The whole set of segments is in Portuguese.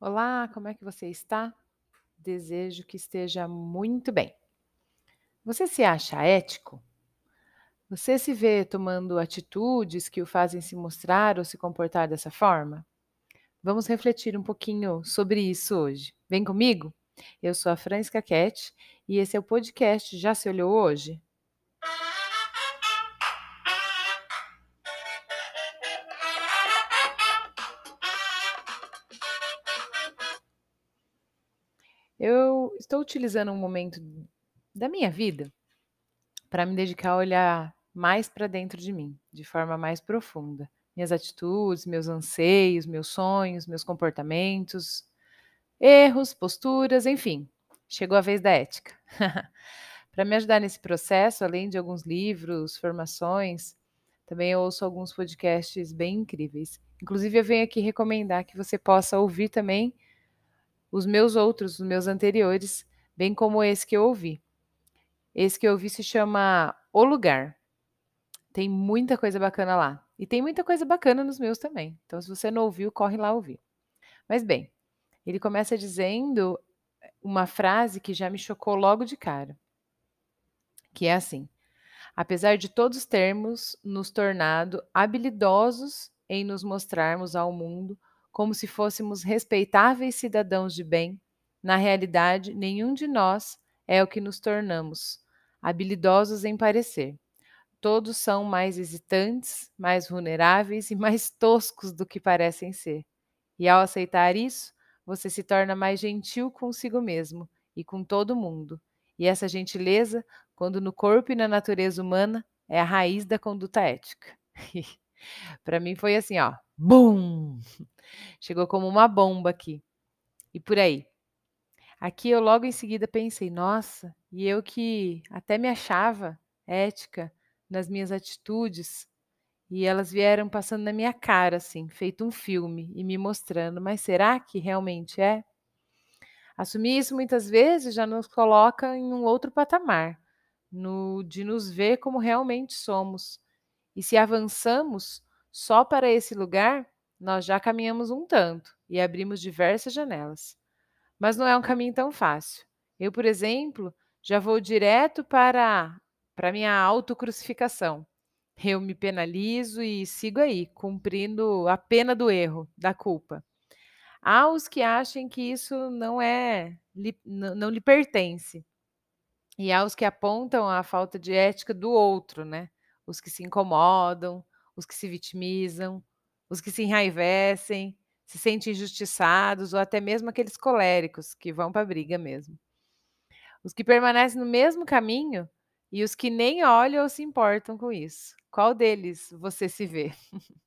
Olá, como é que você está? Desejo que esteja muito bem. Você se acha ético? Você se vê tomando atitudes que o fazem se mostrar ou se comportar dessa forma? Vamos refletir um pouquinho sobre isso hoje. Vem comigo? Eu sou a Francisca Cat e esse é o podcast Já Se Olhou Hoje? Estou utilizando um momento da minha vida para me dedicar a olhar mais para dentro de mim, de forma mais profunda. Minhas atitudes, meus anseios, meus sonhos, meus comportamentos, erros, posturas, enfim. Chegou a vez da ética. para me ajudar nesse processo, além de alguns livros, formações, também eu ouço alguns podcasts bem incríveis. Inclusive, eu venho aqui recomendar que você possa ouvir também os meus outros, os meus anteriores, bem como esse que eu ouvi. Esse que eu ouvi se chama O Lugar. Tem muita coisa bacana lá. E tem muita coisa bacana nos meus também. Então, se você não ouviu, corre lá ouvir. Mas bem, ele começa dizendo uma frase que já me chocou logo de cara. Que é assim: apesar de todos termos nos tornado habilidosos em nos mostrarmos ao mundo como se fôssemos respeitáveis cidadãos de bem, na realidade, nenhum de nós é o que nos tornamos, habilidosos em parecer. Todos são mais hesitantes, mais vulneráveis e mais toscos do que parecem ser. E ao aceitar isso, você se torna mais gentil consigo mesmo e com todo mundo. E essa gentileza, quando no corpo e na natureza humana, é a raiz da conduta ética. Para mim foi assim, ó, bum! Chegou como uma bomba aqui. E por aí. Aqui eu logo em seguida pensei, nossa, e eu que até me achava ética nas minhas atitudes, e elas vieram passando na minha cara, assim, feito um filme, e me mostrando, mas será que realmente é? Assumir isso muitas vezes já nos coloca em um outro patamar, no de nos ver como realmente somos. E se avançamos só para esse lugar, nós já caminhamos um tanto e abrimos diversas janelas. Mas não é um caminho tão fácil. Eu, por exemplo, já vou direto para para minha autocrucificação. Eu me penalizo e sigo aí, cumprindo a pena do erro, da culpa. Há os que achem que isso não é não lhe pertence. E há os que apontam a falta de ética do outro, né? Os que se incomodam, os que se vitimizam, os que se enraivecem, se sentem injustiçados ou até mesmo aqueles coléricos que vão para a briga mesmo. Os que permanecem no mesmo caminho e os que nem olham ou se importam com isso. Qual deles você se vê?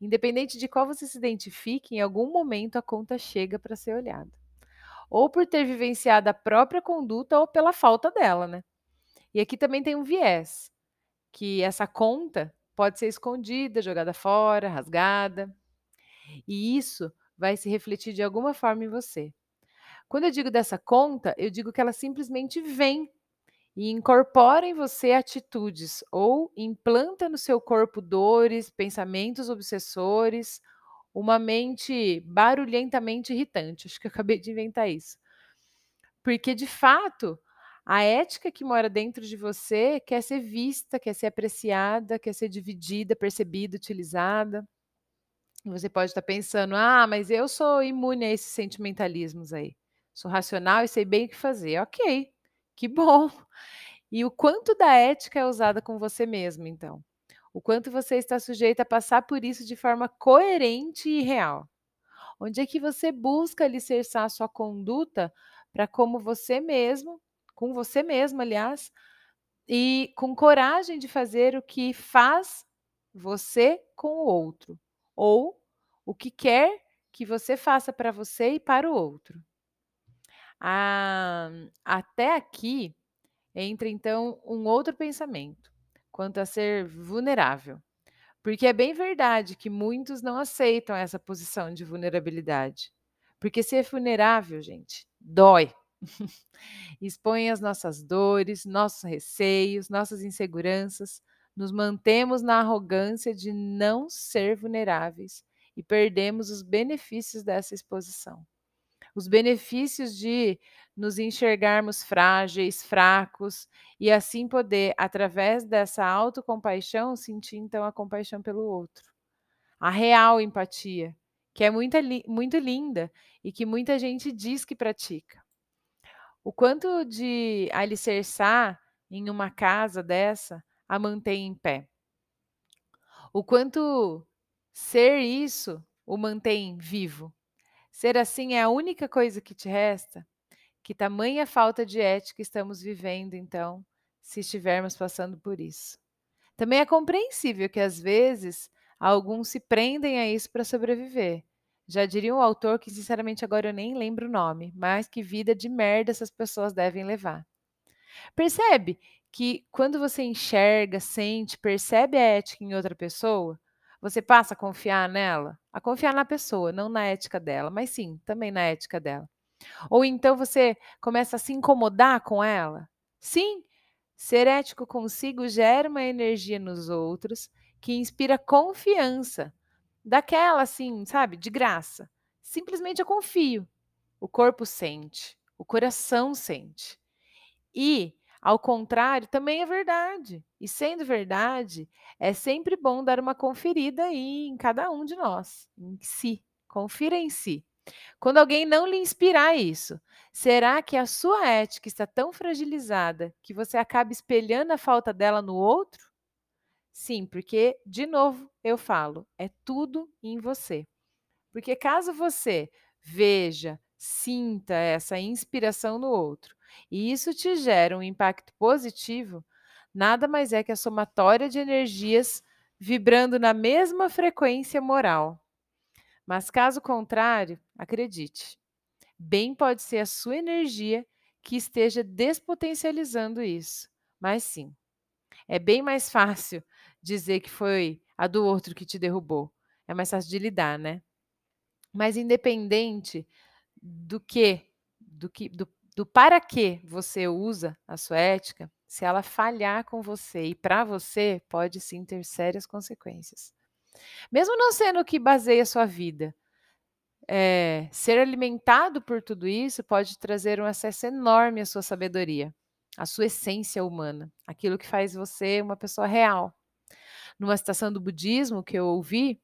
Independente de qual você se identifique, em algum momento a conta chega para ser olhada. Ou por ter vivenciado a própria conduta ou pela falta dela, né? E aqui também tem um viés, que essa conta pode ser escondida, jogada fora, rasgada. E isso vai se refletir de alguma forma em você. Quando eu digo dessa conta, eu digo que ela simplesmente vem e incorpora em você atitudes ou implanta no seu corpo dores, pensamentos obsessores, uma mente barulhentamente irritante. Acho que eu acabei de inventar isso. Porque, de fato, a ética que mora dentro de você quer ser vista, quer ser apreciada, quer ser dividida, percebida, utilizada. Você pode estar pensando: "Ah, mas eu sou imune a esses sentimentalismos aí. Sou racional e sei bem o que fazer". Ok, que bom. E o quanto da ética é usada com você mesmo, então? O quanto você está sujeito a passar por isso de forma coerente e real? Onde é que você busca alicerçar a sua conduta para como você mesmo com você mesmo, aliás, e com coragem de fazer o que faz você com o outro, ou o que quer que você faça para você e para o outro. Ah, até aqui entra então um outro pensamento quanto a ser vulnerável. Porque é bem verdade que muitos não aceitam essa posição de vulnerabilidade. Porque ser vulnerável, gente, dói. Expõe as nossas dores, nossos receios, nossas inseguranças, nos mantemos na arrogância de não ser vulneráveis e perdemos os benefícios dessa exposição. os benefícios de nos enxergarmos frágeis, fracos e assim poder, através dessa autocompaixão, sentir então a compaixão pelo outro. A real empatia, que é muito, muito linda e que muita gente diz que pratica. O quanto de alicerçar em uma casa dessa a mantém em pé. O quanto ser isso o mantém vivo. Ser assim é a única coisa que te resta? Que tamanha falta de ética estamos vivendo, então, se estivermos passando por isso. Também é compreensível que, às vezes, alguns se prendem a isso para sobreviver. Já diria um autor que, sinceramente, agora eu nem lembro o nome, mas que vida de merda essas pessoas devem levar. Percebe que quando você enxerga, sente, percebe a ética em outra pessoa, você passa a confiar nela, a confiar na pessoa, não na ética dela, mas sim, também na ética dela. Ou então você começa a se incomodar com ela. Sim, ser ético consigo gera uma energia nos outros que inspira confiança. Daquela assim, sabe, de graça. Simplesmente eu confio. O corpo sente, o coração sente. E ao contrário, também é verdade. E sendo verdade, é sempre bom dar uma conferida aí em cada um de nós, em si. Confira em si. Quando alguém não lhe inspirar isso, será que a sua ética está tão fragilizada que você acaba espelhando a falta dela no outro? Sim, porque, de novo, eu falo, é tudo em você. Porque caso você veja, sinta essa inspiração no outro e isso te gera um impacto positivo, nada mais é que a somatória de energias vibrando na mesma frequência moral. Mas caso contrário, acredite, bem pode ser a sua energia que esteja despotencializando isso. Mas sim, é bem mais fácil dizer que foi a do outro que te derrubou. É mais fácil de lidar, né? Mas independente do que, do que, do, do para que você usa a sua ética, se ela falhar com você e para você, pode sim ter sérias consequências. Mesmo não sendo o que baseia a sua vida, é, ser alimentado por tudo isso pode trazer um acesso enorme à sua sabedoria, à sua essência humana, aquilo que faz você uma pessoa real. Numa citação do budismo que eu ouvi,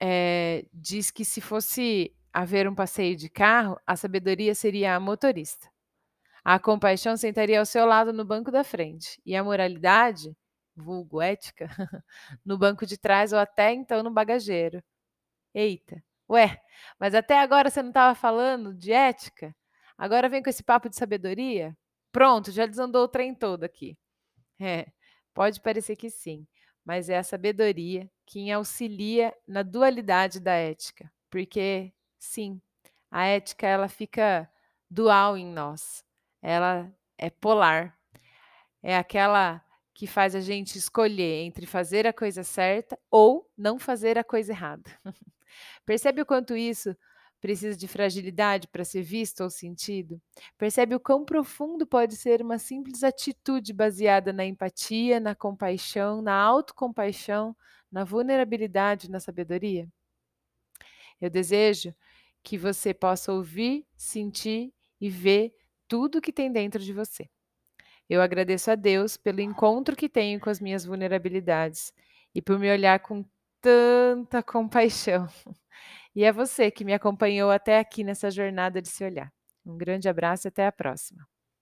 é, diz que se fosse haver um passeio de carro, a sabedoria seria a motorista. A compaixão sentaria ao seu lado no banco da frente, e a moralidade, vulgo ética, no banco de trás ou até então no bagageiro. Eita, ué, mas até agora você não estava falando de ética? Agora vem com esse papo de sabedoria? Pronto, já desandou o trem todo aqui. É, pode parecer que sim, mas é a sabedoria que auxilia na dualidade da ética, porque Sim, a ética ela fica dual em nós. Ela é polar. É aquela que faz a gente escolher entre fazer a coisa certa ou não fazer a coisa errada. Percebe o quanto isso precisa de fragilidade para ser visto ou sentido? Percebe o quão profundo pode ser uma simples atitude baseada na empatia, na compaixão, na autocompaixão, na vulnerabilidade, na sabedoria? Eu desejo que você possa ouvir, sentir e ver tudo que tem dentro de você. Eu agradeço a Deus pelo encontro que tenho com as minhas vulnerabilidades e por me olhar com tanta compaixão. E é você que me acompanhou até aqui nessa jornada de se olhar. Um grande abraço e até a próxima.